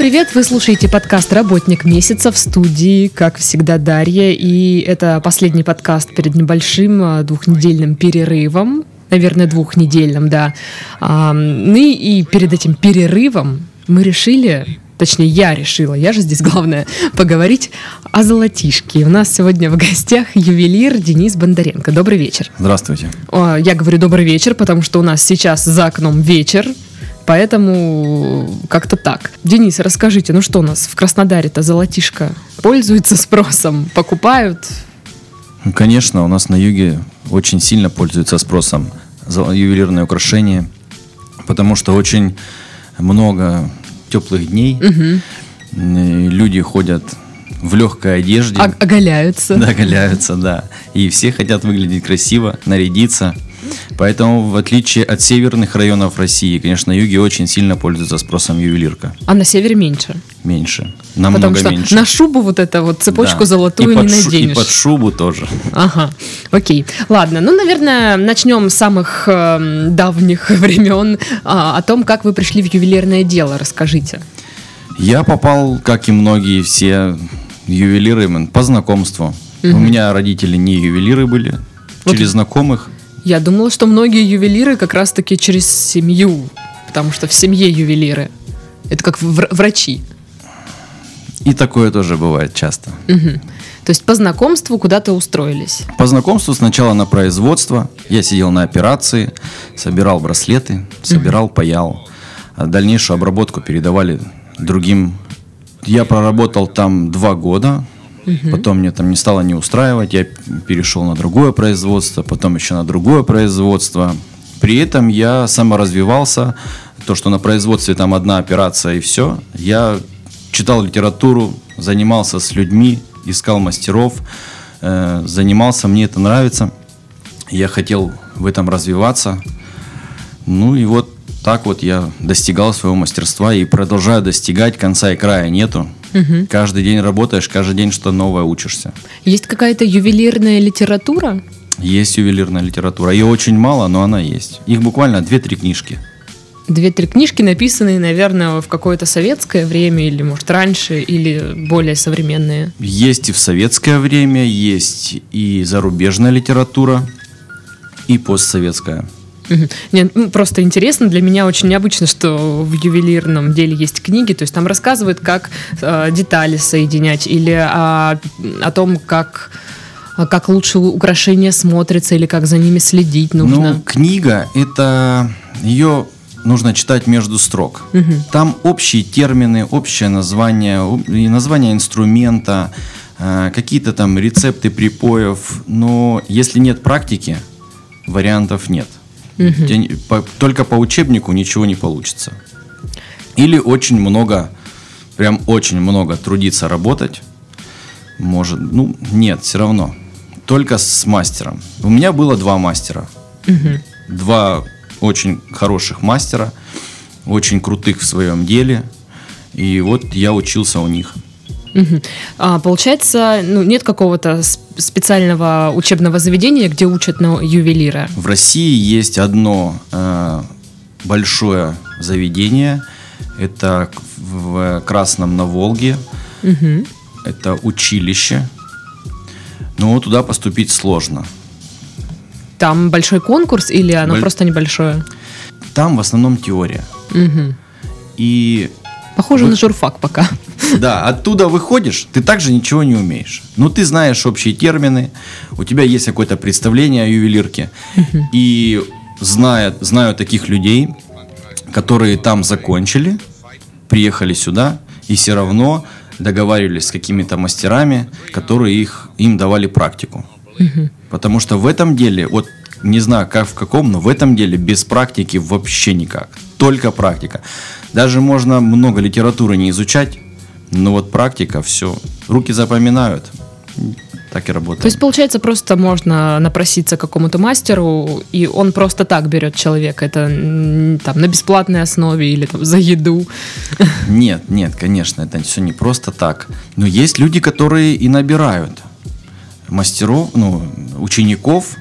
привет! Вы слушаете подкаст «Работник месяца» в студии, как всегда, Дарья. И это последний подкаст перед небольшим а, двухнедельным перерывом. Наверное, двухнедельным, да. А, ну и перед этим перерывом мы решили точнее, я решила, я же здесь главное, поговорить о золотишке. У нас сегодня в гостях ювелир Денис Бондаренко. Добрый вечер. Здравствуйте. Я говорю добрый вечер, потому что у нас сейчас за окном вечер, Поэтому как-то так. Денис, расскажите, ну что у нас в Краснодаре-то золотишко пользуется спросом, покупают? Конечно, у нас на юге очень сильно пользуется спросом ювелирные украшения, потому что очень много теплых дней. Угу. Люди ходят в легкой одежде. О- оголяются. Да, оголяются, да. И все хотят выглядеть красиво, нарядиться. Поэтому, в отличие от северных районов России, конечно, на юге очень сильно пользуется спросом ювелирка. А на севере меньше? Меньше. Намного Потому что меньше. на шубу вот эту вот цепочку да. золотую и не шу- наденешь. И под шубу тоже. Ага, окей. Ладно, ну, наверное, начнем с самых э, давних времен а, о том, как вы пришли в ювелирное дело. Расскажите. Я попал, как и многие все ювелиры, по знакомству. Угу. У меня родители не ювелиры были, вот. через знакомых. Я думала, что многие ювелиры как раз-таки через семью, потому что в семье ювелиры. Это как врачи. И такое тоже бывает часто. Угу. То есть по знакомству куда-то устроились? По знакомству сначала на производство. Я сидел на операции, собирал браслеты, собирал, угу. паял. А дальнейшую обработку передавали другим. Я проработал там два года. Угу. Потом мне там не стало не устраивать, я перешел на другое производство, потом еще на другое производство. При этом я саморазвивался, то, что на производстве там одна операция и все. Я читал литературу, занимался с людьми, искал мастеров, э, занимался, мне это нравится. Я хотел в этом развиваться. Ну и вот так вот я достигал своего мастерства и продолжаю достигать, конца и края нету. Угу. Каждый день работаешь, каждый день что-то новое учишься. Есть какая-то ювелирная литература? Есть ювелирная литература. Ее очень мало, но она есть. Их буквально две-три книжки. Две-три книжки, написанные, наверное, в какое-то советское время, или, может, раньше, или более современные. Есть и в советское время, есть и зарубежная литература, и постсоветская. Нет, ну, просто интересно, для меня очень необычно, что в ювелирном деле есть книги, то есть там рассказывают, как э, детали соединять, или о, о том, как как лучше украшения смотрятся, или как за ними следить нужно. Ну, книга это ее нужно читать между строк. Угу. Там общие термины, общее название, название инструмента, э, какие-то там рецепты припоев, но если нет практики, вариантов нет. Угу. По, только по учебнику ничего не получится. Или очень много, прям очень много трудиться работать. Может, ну, нет, все равно. Только с мастером. У меня было два мастера. Угу. Два очень хороших мастера, очень крутых в своем деле. И вот я учился у них. Угу. А, получается, ну, нет какого-то специального учебного заведения, где учат на ювелира? В России есть одно э, большое заведение. Это в Красном на Волге. Угу. Это училище. Но туда поступить сложно. Там большой конкурс или оно Боль... просто небольшое? Там в основном теория. Угу. И Похоже Вы... на журфак пока. Да, оттуда выходишь, ты также ничего не умеешь. Но ну, ты знаешь общие термины, у тебя есть какое-то представление о ювелирке. И зная, знаю таких людей, которые там закончили, приехали сюда и все равно договаривались с какими-то мастерами, которые их, им давали практику. Потому что в этом деле, вот не знаю, как в каком, но в этом деле без практики вообще никак. Только практика. Даже можно много литературы не изучать, но вот практика, все. Руки запоминают. Так и работает. То есть, получается, просто можно напроситься к какому-то мастеру, и он просто так берет человека. Это там на бесплатной основе или там за еду. Нет, нет, конечно, это все не просто так. Но есть люди, которые и набирают мастеров, ну, учеников,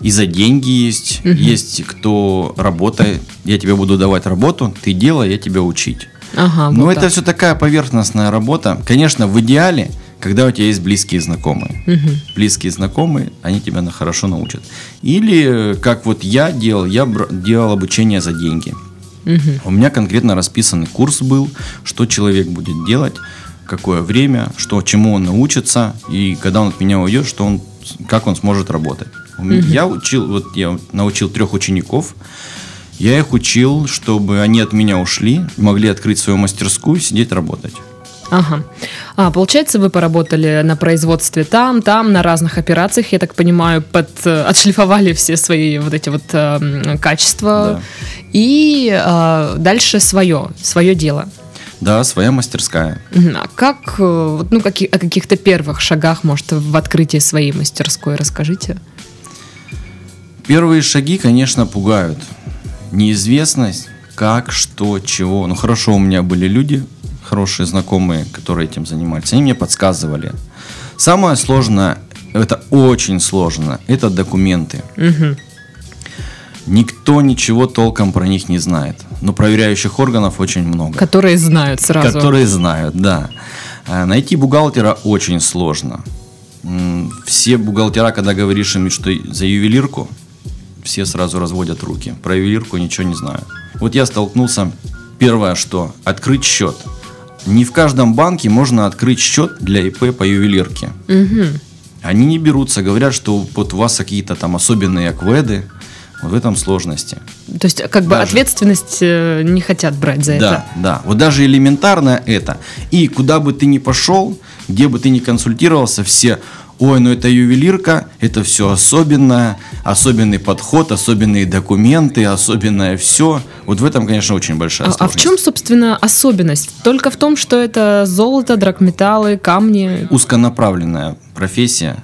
и за деньги есть. Угу. Есть кто работает, я тебе буду давать работу, ты делай, я тебя учить. Ага, Но вот это так. все такая поверхностная работа. Конечно, в идеале, когда у тебя есть близкие знакомые. Мгм. Близкие знакомые, они тебя на хорошо научат. Или, как вот я делал, я делал обучение за деньги. Мгм. У меня конкретно расписанный курс был, что человек будет делать, какое время, что, чему он научится, и когда он от меня уйдет, что он, как он сможет работать. Меня- Я учил, вот я научил трех учеников, я их учил, чтобы они от меня ушли, могли открыть свою мастерскую, сидеть работать. Ага. А, получается, вы поработали на производстве там, там, на разных операциях, я так понимаю, под, э, отшлифовали все свои вот эти вот э, качества. Да. И э, дальше свое, свое дело. Да, своя мастерская. А как, э, ну, каки- о каких-то первых шагах, может, в открытии своей мастерской расскажите? Первые шаги, конечно, пугают. Неизвестность, как, что, чего. Ну хорошо, у меня были люди, хорошие знакомые, которые этим занимались. Они мне подсказывали. Самое сложное, это очень сложно, это документы. Никто ничего толком про них не знает. Но проверяющих органов очень много. Которые знают сразу. Которые знают, да. А, Найти бухгалтера очень сложно. Все бухгалтера, когда говоришь им, что за ювелирку, все сразу разводят руки. Про ювелирку ничего не знают. Вот я столкнулся, первое что, открыть счет. Не в каждом банке можно открыть счет для ИП по ювелирке. Мгм. Они не берутся, говорят, что вот у вас какие-то там особенные акведы. Вот в этом сложности. То есть, как бы Даже. ответственность э, не хотят брать за Да, это. да. Вот даже элементарно это. И куда бы ты ни пошел, где бы ты ни консультировался, все, ой, ну это ювелирка, это все особенное, особенный подход, особенные документы, особенное все. Вот в этом, конечно, очень большая А, а в сложность. чем, собственно, особенность? Только в том, что это золото, драгметаллы, камни. Узконаправленная профессия.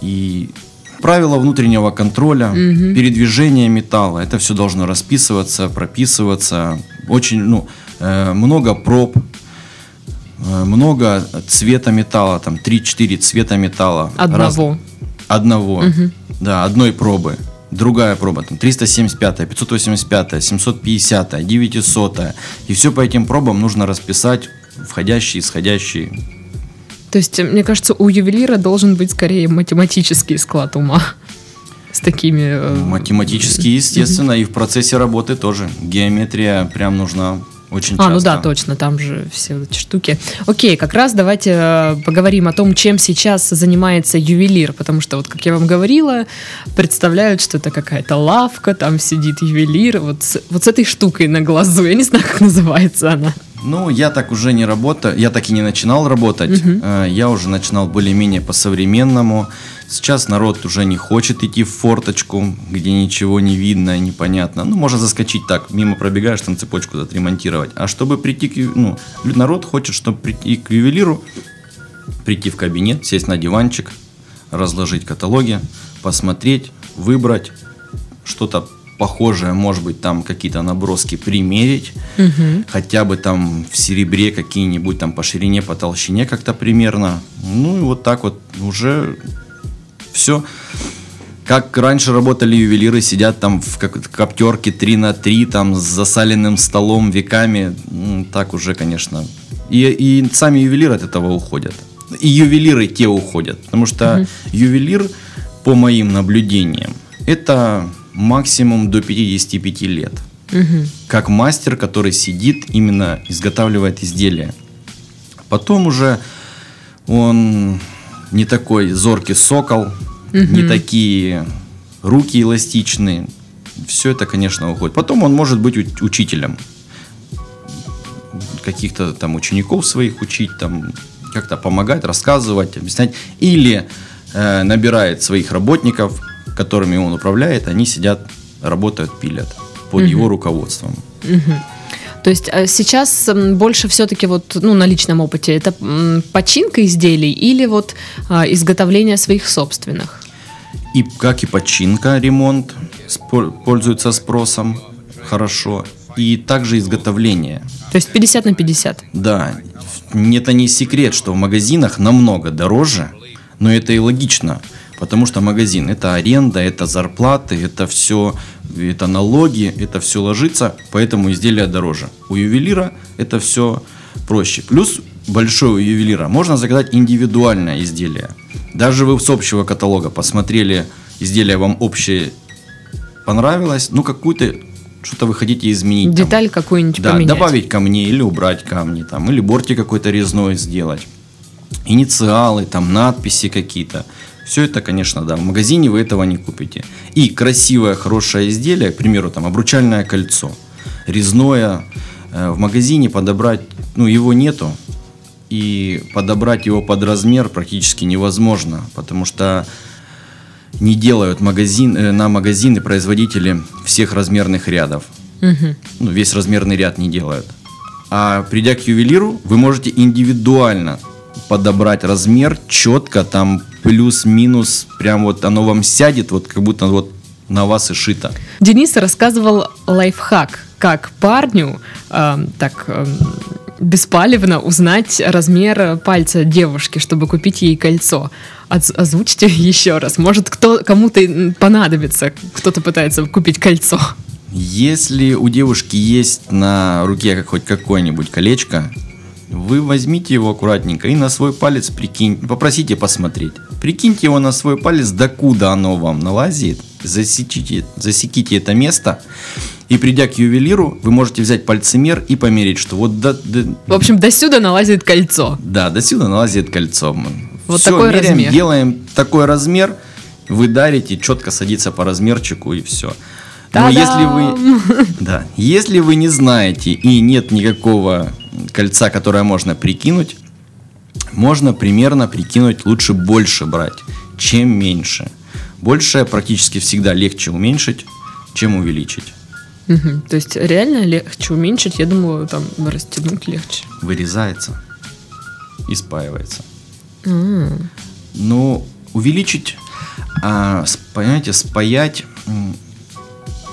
И правила внутреннего контроля, передвижение металла, это все должно расписываться, прописываться. Очень, ну, э, много проб, э, много цвета металла, там 3-4 цвета металла. Одного. Раз- одного, да, одной пробы. Другая проба, там 375, 585, 750, 900. И все по этим пробам нужно расписать входящие, исходящие. То есть, э, мне кажется, у ювелира должен быть скорее математический склад ума. С такими... э, Математически, естественно, и в процессе работы тоже. Геометрия прям нужна очень часто. А, ну да, точно, там же все эти штуки. Окей, как раз давайте э, поговорим о том, чем сейчас занимается ювелир, потому что, вот как я вам говорила, представляют, что это какая-то лавка, там сидит ювелир, вот с, вот с этой штукой на глазу, я не знаю, как называется она. Ну, я так уже не работаю, я так и не начинал работать. Э, Я уже начинал более-менее по-современному. Сейчас народ уже не хочет идти в форточку, где ничего не видно, непонятно. Ну, можно заскочить так, мимо пробегаешь, там цепочку отремонтировать. А чтобы прийти к... Ну, народ хочет, чтобы прийти к ювелиру, прийти в кабинет, сесть на диванчик, разложить каталоги, посмотреть, выбрать что-то похожее, может быть, там какие-то наброски примерить, хотя бы там в серебре какие-нибудь там по ширине, по толщине как-то примерно. Ну и вот так вот уже все. Как раньше работали ювелиры, сидят там в коптерке 3 на 3, там с засаленным столом веками. М, Так уже, конечно. И, и сами ювелиры от этого уходят. И ювелиры те уходят. Потому что ювелир, по моим наблюдениям, это максимум до 55 лет. Как мастер, который сидит, именно изготавливает изделия. Потом уже он не такой зоркий сокол, не такие руки эластичные. Все это, конечно, уходит. Потом он может быть учителем. Каких-то там учеников своих учить, там как-то помогать, рассказывать, объяснять. Или э, набирает своих работников, которыми он управляет, они сидят, работают, пилят под его руководством. То есть э, сейчас больше все-таки вот, ну, на личном опыте, это починка изделий или вот а, изготовление своих собственных? И как и починка, ремонт пользуется спросом хорошо. И также изготовление. То есть 50 на 50. Да, это не секрет, что в магазинах намного дороже, но это и логично. Потому что магазин – это аренда, это зарплаты, это все, это налоги, это все ложится, поэтому изделия дороже. У ювелира это все проще. Плюс большой у ювелира можно заказать индивидуальное изделие. Даже вы с общего каталога посмотрели изделие вам общее понравилось, ну какую-то что-то вы хотите изменить. Деталь там, какую-нибудь да, поменять. добавить камни или убрать камни, там, или бортик какой-то резной сделать. Инициалы, там, надписи какие-то. Все это, конечно, да, в магазине вы этого не купите. И красивое, хорошее изделие, к примеру, там, обручальное кольцо, резное, э, в магазине подобрать, ну, его нету, и подобрать его под размер практически невозможно, потому что не делают магазин, э, на магазины производители всех размерных рядов. Угу. Ну, весь размерный ряд не делают. А придя к ювелиру, вы можете индивидуально подобрать размер четко, там плюс-минус, прям вот оно вам сядет, вот как будто вот на вас и шито. Денис рассказывал лайфхак, как парню э, так э, беспалевно узнать размер пальца девушки, чтобы купить ей кольцо. Озвучьте еще раз. Может, кто, кому-то понадобится, кто-то пытается купить кольцо. Если у девушки есть на руке хоть какое-нибудь колечко, вы возьмите его аккуратненько и на свой палец прикиньте, попросите посмотреть. Прикиньте его на свой палец, докуда оно вам налазит, засеките, засеките это место, и придя к ювелиру, вы можете взять пальцемер и померить, что вот до, до... В общем, до сюда налазит кольцо. Да, до сюда налазит кольцо. Вот все, такой меряем, размер. делаем такой размер, вы дарите, четко садится по размерчику и все. Но если вы, да, если вы не знаете и нет никакого кольца, которое можно прикинуть, можно примерно прикинуть лучше больше брать, чем меньше. Больше практически всегда легче уменьшить, чем увеличить. Угу. То есть реально легче уменьшить, я думаю, там растянуть легче. Вырезается и спаивается. Mm. Ну, увеличить, а, понимаете, спаять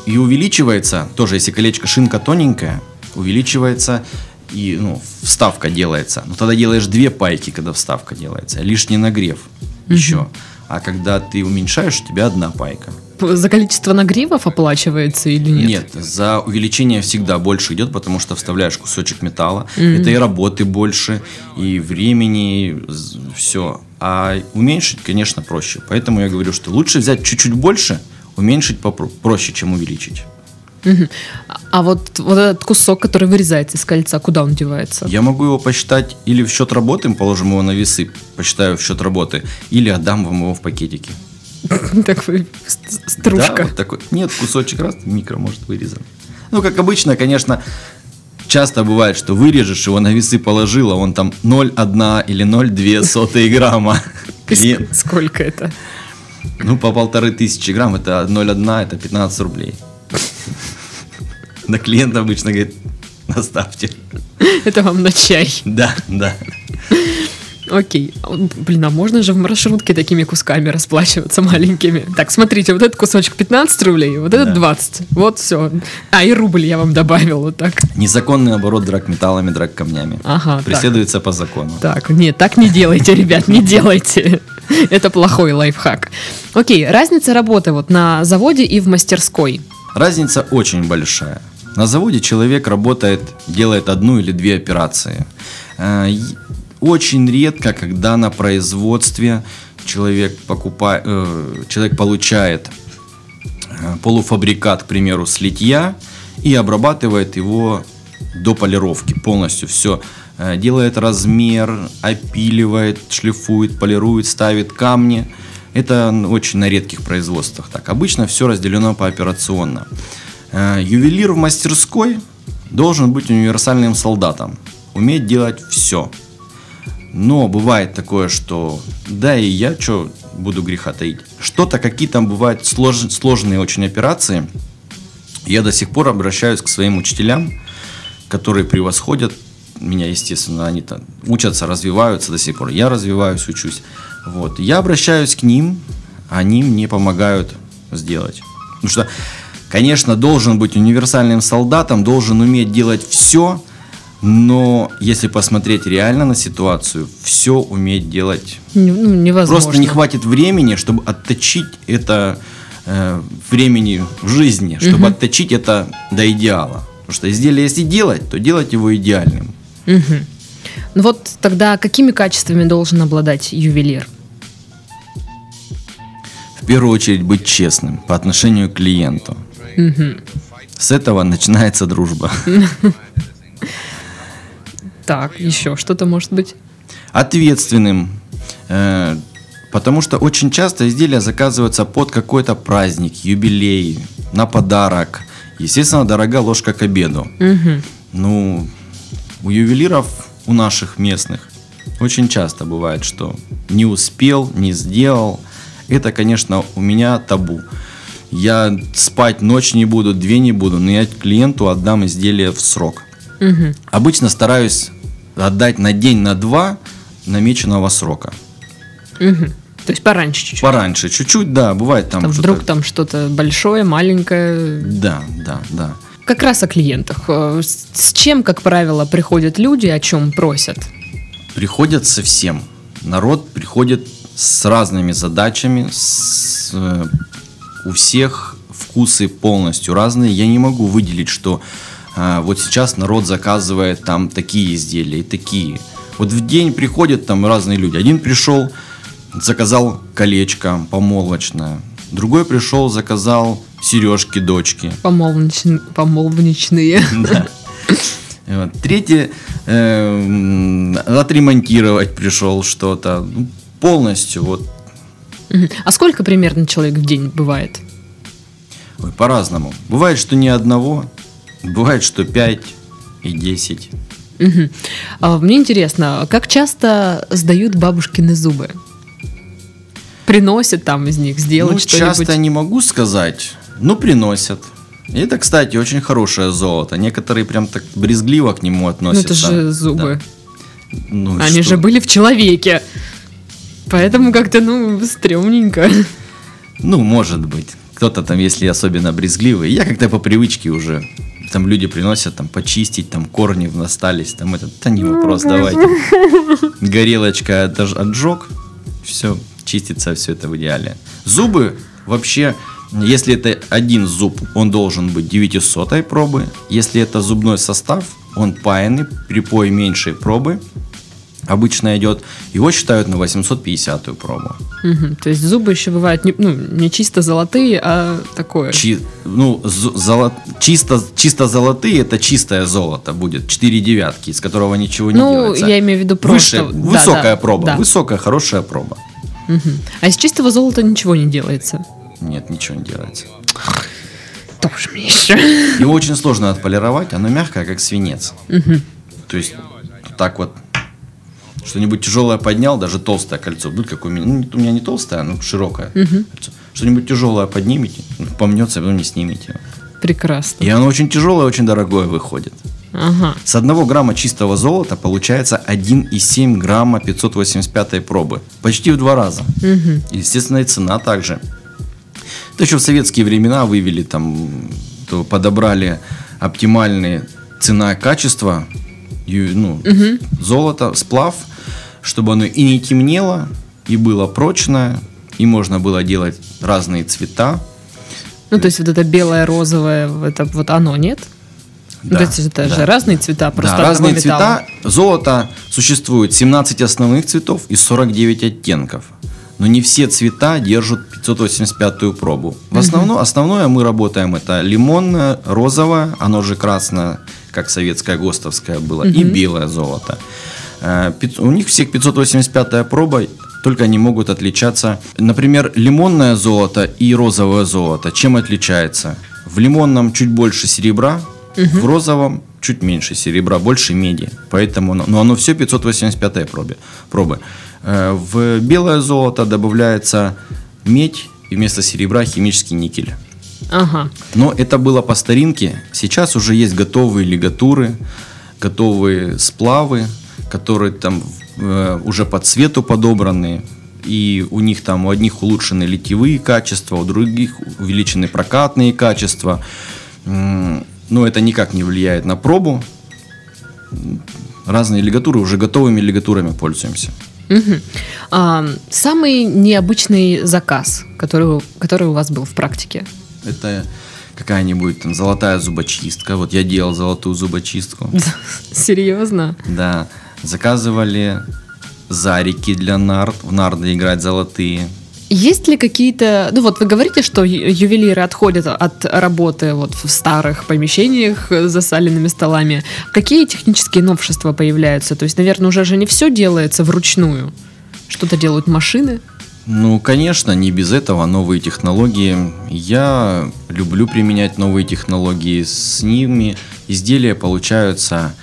и увеличивается, тоже если колечко шинка тоненькая, увеличивается и ну, вставка делается. Но тогда делаешь две пайки, когда вставка делается, лишний нагрев mm-hmm. еще. А когда ты уменьшаешь, у тебя одна пайка. За количество нагревов оплачивается или нет? Нет, за увеличение всегда больше идет, потому что вставляешь кусочек металла. Mm-hmm. Это и работы больше, и времени, все. А уменьшить, конечно, проще. Поэтому я говорю, что лучше взять чуть-чуть больше, уменьшить проще, чем увеличить. Угу. А вот, вот этот кусок, который вырезается из кольца, куда он девается? Я могу его посчитать или в счет работы, мы положим его на весы, посчитаю в счет работы, или отдам вам его в пакетике. Такой стружка. Да, вот такой. Нет, кусочек раз, микро может вырезан. Ну, как обычно, конечно, часто бывает, что вырежешь его на весы положил, а он там 0,1 или 0,2 сотые грамма. Сколько это? Ну, по полторы тысячи грамм, это 0,1, это 15 рублей. На клиент обычно говорит, наставьте. Это вам на чай. Да, да. Окей. Блин, а можно же в маршрутке такими кусками расплачиваться маленькими? Так, смотрите, вот этот кусочек 15 рублей, вот этот да. 20. Вот все. А, и рубль я вам добавил, вот так. Незаконный оборот драгметаллами, драгкамнями. Ага. Преследуется так. по закону. Так, нет, так не делайте, ребят, не делайте. Это плохой лайфхак. Окей, разница работы вот на заводе и в мастерской. Разница очень большая. На заводе человек работает, делает одну или две операции. Э, очень редко, когда на производстве человек, покупает, э, человек получает э, полуфабрикат, к примеру, с литья и обрабатывает его до полировки полностью. Все делает размер, опиливает, шлифует, полирует, ставит камни – это очень на редких производствах так. Обычно все разделено пооперационно. Э, ювелир в мастерской должен быть универсальным солдатом, уметь делать все. Но бывает такое, что да и я что буду греха таить. Что-то, какие там бывают слож, сложные очень операции. Я до сих пор обращаюсь к своим учителям, которые превосходят меня, естественно, они там учатся, развиваются до сих пор. Я развиваюсь, учусь. Вот. Я обращаюсь к ним, они мне помогают сделать. Потому что, конечно, должен быть универсальным солдатом, должен уметь делать все, Но если посмотреть реально на ситуацию, все уметь делать ну, невозможно. Просто не хватит времени, чтобы отточить это э, времени в жизни, чтобы отточить это до идеала. Потому что изделие, если делать, то делать его идеальным. Мгм. Ну вот тогда какими качествами должен обладать ювелир? В первую очередь быть честным по отношению к клиенту. С этого начинается дружба. Так, еще что-то может быть? Ответственным. э, Потому что очень часто изделия заказываются под какой-то праздник, юбилей, на подарок. Естественно, дорога ложка к обеду. Ну, у ювелиров, у наших местных, очень часто бывает, что не успел, не сделал. Это, конечно, у меня табу. Я спать ночь не буду, две не буду, но я клиенту отдам изделие в срок. Мгм. Обычно стараюсь отдать на день, на два намеченного срока. Мгм. То есть пораньше чуть-чуть. Пораньше, чуть-чуть, да, бывает там, Там что-то- вдруг там что-то большое, маленькое. Да, да, да. Как раз о клиентах. Э, С с чем, как правило, приходят люди, о чем просят? Приходят со всем. Народ приходит с разными задачами, с, э, у всех вкусы полностью разные. Я не могу выделить, что э, вот сейчас народ заказывает там такие изделия и такие. Вот в день приходят там разные люди. Один пришел, заказал колечко помолвочное. Другой пришел, заказал сережки дочки. Помолвнич- Помолвничные. Да. Вот. Третий э, м, отремонтировать пришел что-то. Ну, полностью вот. А сколько примерно человек в день бывает? ой, по-разному. Бывает, что ни одного, бывает, что 5 и 10. Мгм. А Мне интересно, как часто сдают бабушкины зубы? Приносят там из них сделать ну, что-нибудь? часто не могу сказать, но приносят. И это, кстати, очень хорошее золото. Некоторые прям так брезгливо к нему Ну относятся. это же зубы. Да. Ну, Они что? же были в человеке. Поэтому как-то, ну, стрёмненько. Ну, может быть. Кто-то там, если особенно брезгливый. Я как-то по привычке уже. Там люди приносят там почистить, там корни остались, там этот, да не вопрос, давайте. Горелочка отож- отжег, все, чистится все это в идеале. Зубы вообще, если это один зуб, он должен быть 900 пробы. Если это зубной состав, он паянный, припой меньшей пробы. Обычно идет, его считают на 850 пробу. Мгм. То есть зубы еще бывают не, ну, не чисто золотые, а такое. Чи- ну, золо- чисто, чисто золотые это чистое золото будет, 4 девятки, из которого ничего не ну, делается. я имею в виду просто... Выше, да, высокая да, проба, да. высокая, хорошая проба. Мгм. А из чистого золота ничего не делается. Нет, ничего не делается. Тоже мне еще. Его очень сложно отполировать, оно мягкое, как свинец. То есть, так вот, что-нибудь тяжелое поднял, даже толстое кольцо, будет как у меня. Ну, у меня не толстое, но широкое кольцо. Что-нибудь тяжелое поднимете, помнется, а потом не снимете. его. Прекрасно. И оно очень тяжелое, очень дорогое выходит. Ага. С 1 грамма чистого золота получается 1,7 грамма 585 пробы. Почти в два раза. Мгм. Естественно, и цена также. Это еще в советские времена вывели там, то подобрали оптимальные цена и качество, ю- ну, золото, сплав, чтобы оно и не темнело, и было прочное, и можно было делать разные цвета. Ну, то есть вот это белое, розовое, это вот оно, нет? Ну, Да, то есть это да. же разные цвета, просто да, разные металла. цвета. Золото существует 17 основных цветов и 49 оттенков. Но не все цвета держат 585-ю пробу. В основном, основное мы работаем это лимонное, розовое, оно же красное, как советское ГОСТовское было, и белое золото. Э, У них всех 585-я проба, только они могут отличаться. Например, лимонное золото и розовое золото. Чем отличается? В лимонном чуть больше серебра, в розовом чуть меньше серебра, больше меди. Поэтому, оно- но оно все 585 пробе, пробы. Э, В белое золото добавляется медь и вместо серебра химический никель. Ага. Но это было по старинке. Сейчас уже есть готовые лигатуры, готовые сплавы, которые там э, уже по цвету подобраны. И у них там у одних улучшены литьевые качества, у других увеличены прокатные качества. Но это никак не влияет на пробу. разные лигатуры, уже готовыми лигатурами пользуемся. Угу. А, самый необычный заказ, который, который у вас был в практике? Это какая-нибудь там золотая зубочистка. Вот я делал золотую зубочистку. Серьезно? Да. Заказывали зарики для нард. В нарды играть золотые. Есть ли какие-то, ну вот вы говорите, что ювелиры отходят от работы вот в старых помещениях с засаленными столами. Какие технические новшества появляются? То есть, наверное, уже же не все делается вручную. Что-то делают машины? Ну, конечно, не без этого новые технологии. Я люблю применять новые технологии. С ними изделия получаются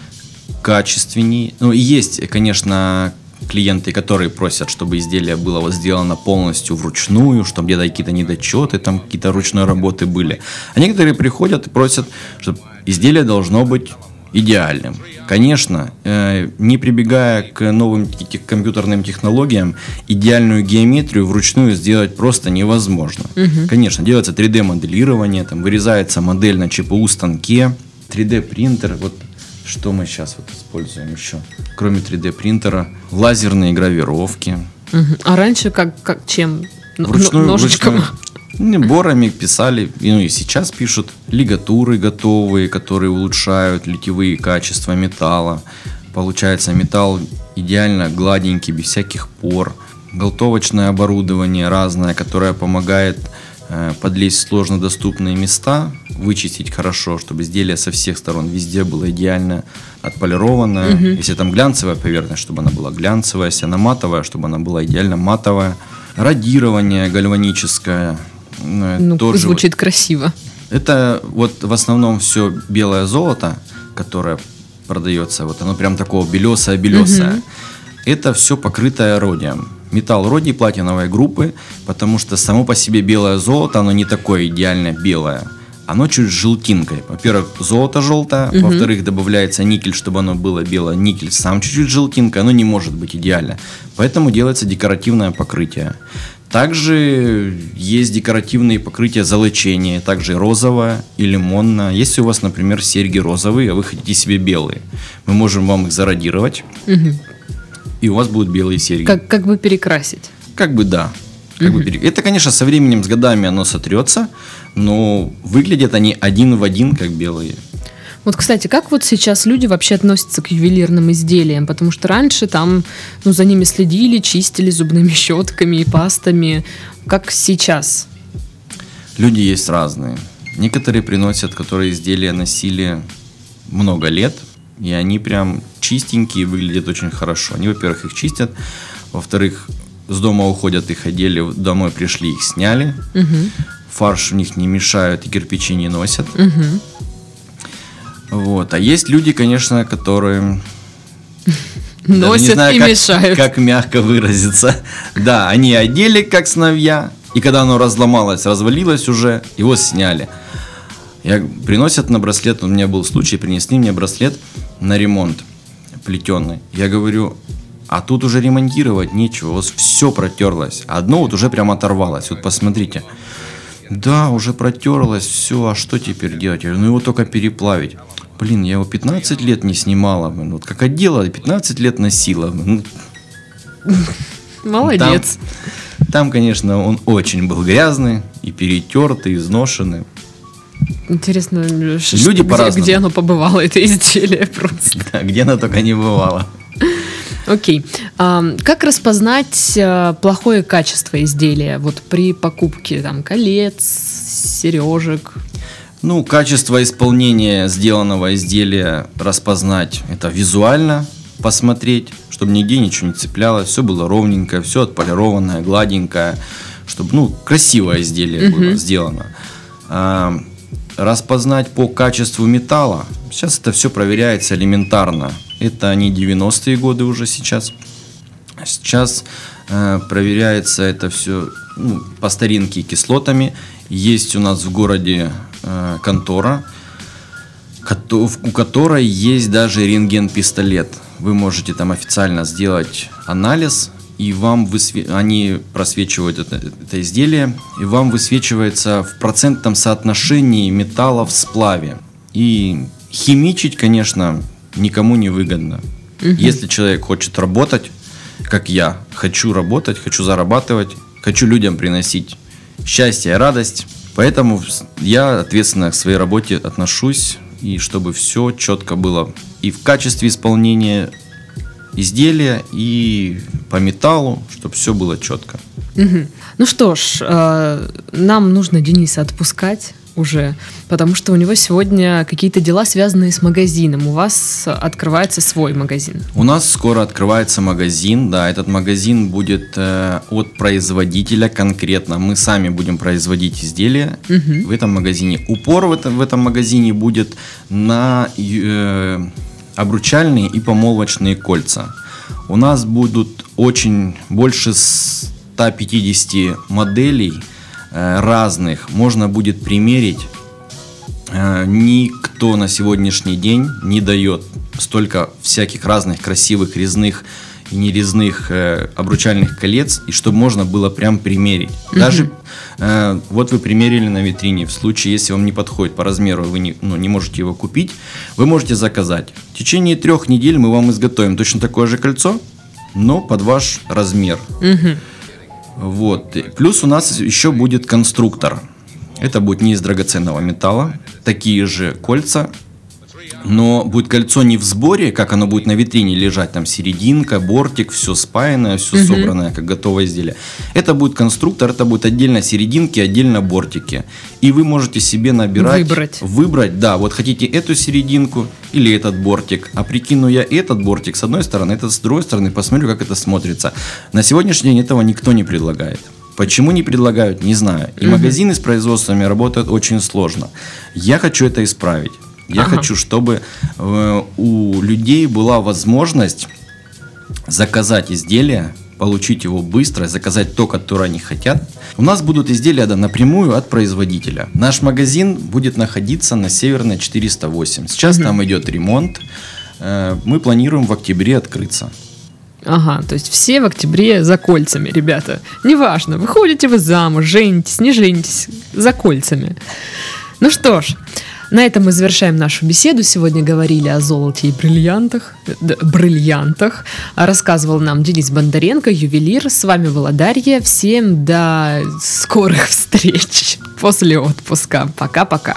качественнее. Ну, и есть, конечно, клиенты, которые просят, чтобы изделие было вот сделано полностью вручную, чтобы где-то какие-то недочеты, там какие-то ручной работы были. А некоторые приходят и просят, чтобы изделие должно быть идеальным. Конечно, э, не прибегая к новым компьютерным технологиям, идеальную геометрию вручную сделать просто невозможно. Угу. Конечно, делается 3D-моделирование, там вырезается модель на ЧПУ станке, 3D принтер, вот что мы сейчас вот используем еще? Кроме 3D принтера, лазерные гравировки. Угу. А раньше как, как чем? Вручную, Ножичком? Вручную, борами писали, ну и сейчас пишут лигатуры готовые, которые улучшают литьевые качества металла. Получается металл идеально гладенький, без всяких пор. Голтовочное оборудование разное, которое помогает подлезть в сложно доступные места, вычистить хорошо, чтобы изделие со всех сторон везде было идеально отполированное. Угу. Если там глянцевая поверхность, чтобы она была глянцевая, если она матовая, чтобы она была идеально матовая. Радирование гальваническое. Ну, ну тоже звучит вот. красиво. Это вот в основном все белое золото, которое продается, вот оно прям такого белесое-белесое. Угу. Это все покрытое родием металл родий платиновой группы, потому что само по себе белое золото, оно не такое идеально белое. Оно чуть с желтинкой. Во-первых, золото желтое, угу. во-вторых, добавляется никель, чтобы оно было белое. Никель сам чуть-чуть желтинка, оно не может быть идеально. Поэтому делается декоративное покрытие. Также есть декоративные покрытия залочения, также розовое и лимонное. Если у вас, например, серьги розовые, а вы хотите себе белые, мы можем вам их зарадировать. Угу и у вас будут белые серьги. Как, как бы перекрасить. Как бы да. Как бы пере... Это, конечно, со временем, с годами оно сотрется, но выглядят они один в один, как белые. Вот, кстати, как вот сейчас люди вообще относятся к ювелирным изделиям? Потому что раньше там, ну, за ними следили, чистили зубными щетками и пастами. Как сейчас? Люди есть разные. Некоторые приносят, которые изделия носили много лет, и они прям чистенькие, выглядят очень хорошо. Они, во-первых, их чистят, во-вторых, с дома уходят, их одели, домой пришли, их сняли. Угу. Фарш у них не мешают и кирпичи не носят. Угу. Вот. А есть люди, конечно, которые носят знаю, и как, мешают. Как мягко выразиться. Да, они одели как сновья, и когда оно разломалось, развалилось уже, его сняли. Я, приносят на браслет, у меня был случай, принесли мне браслет на ремонт плетеный. Я говорю, а тут уже ремонтировать нечего, у вас все протерлось. Одно вот уже прям оторвалось. Вот посмотрите. Да, уже протерлось, все, а что теперь делать? Я говорю, ну его только переплавить. Блин, я его 15 лет не снимала. Вот как отдела, 15 лет носила. Ну, Молодец. Там, там, конечно, он очень был грязный и перетертый, изношенный. Интересно, Люди где, где оно побывало, это изделие просто. Да, где оно только не бывало. Окей. А, как распознать а, плохое качество изделия вот при покупке там колец, сережек? Ну, качество исполнения сделанного изделия распознать это визуально посмотреть, чтобы нигде ничего не цеплялось, все было ровненькое, все отполированное, гладенькое, чтобы ну красивое изделие uh-huh. было сделано. Распознать по качеству металла. Сейчас это все проверяется элементарно. Это не 90-е годы уже сейчас. Сейчас э, проверяется это все ну, по старинке кислотами. Есть у нас в городе э, контора, у которой есть даже рентген-пистолет. Вы можете там официально сделать анализ и вам высве... они просвечивают это, это изделие, и вам высвечивается в процентном соотношении металла в сплаве. И химичить, конечно, никому не выгодно. Если человек хочет работать, как я, хочу работать, хочу зарабатывать, хочу людям приносить счастье и радость, поэтому я ответственно к своей работе отношусь, и чтобы все четко было и в качестве исполнения изделия, и по металлу, чтобы все было четко. Мгм. Ну что ж, э, нам нужно Дениса отпускать уже, потому что у него сегодня какие-то дела, связанные с магазином. У вас открывается свой магазин. У нас скоро открывается магазин, да, этот магазин будет э, от производителя конкретно. Мы сами будем производить изделия в этом магазине. Упор в этом, в этом магазине будет на э, обручальные и помолвочные кольца. У нас будут очень больше 150 моделей э, разных. Можно будет примерить. Э, никто на сегодняшний день не дает столько всяких разных красивых резных и нерезных э, обручальных колец, и чтобы можно было прям примерить. Даже э, вот вы примерили на витрине, в случае, если вам не подходит по размеру, вы не, ну, не можете его купить, вы можете заказать. В течение трех недель мы вам изготовим точно такое же кольцо, но под ваш размер. Вот. Плюс у нас еще будет конструктор. Это будет не из драгоценного металла. Такие же кольца. Но будет кольцо не в сборе, как оно будет на витрине лежать, там серединка, бортик, все спаянное, все собранное, как готовое изделие. Это будет конструктор, это будет отдельно серединки, отдельно бортики. И вы можете себе набирать... Выбрать. Выбрать, да, вот хотите эту серединку или этот бортик. А прикину я этот бортик с одной стороны, этот с другой стороны, посмотрю, как это смотрится. На сегодняшний день этого никто не предлагает. Почему не предлагают, не знаю. И магазины с производствами работают очень сложно. Я хочу это исправить. Я Ага. хочу, чтобы э, у людей была возможность заказать изделие, получить его быстро, заказать то, которое они хотят. У нас будут изделия да, напрямую от производителя. Наш магазин будет находиться на Северной 408. Сейчас там идет ремонт. Э, Мы планируем в октябре открыться. Ага, то есть все в октябре за кольцами, ребята. Неважно, выходите вы замуж, женитесь, не женитесь, за кольцами. Ну что ж, на этом мы завершаем нашу беседу. Сегодня говорили о золоте и бриллиантах. э, бриллиантах. Рассказывал нам Денис Бондаренко, ювелир. С вами была Дарья. Всем до скорых встреч после отпуска. Пока-пока.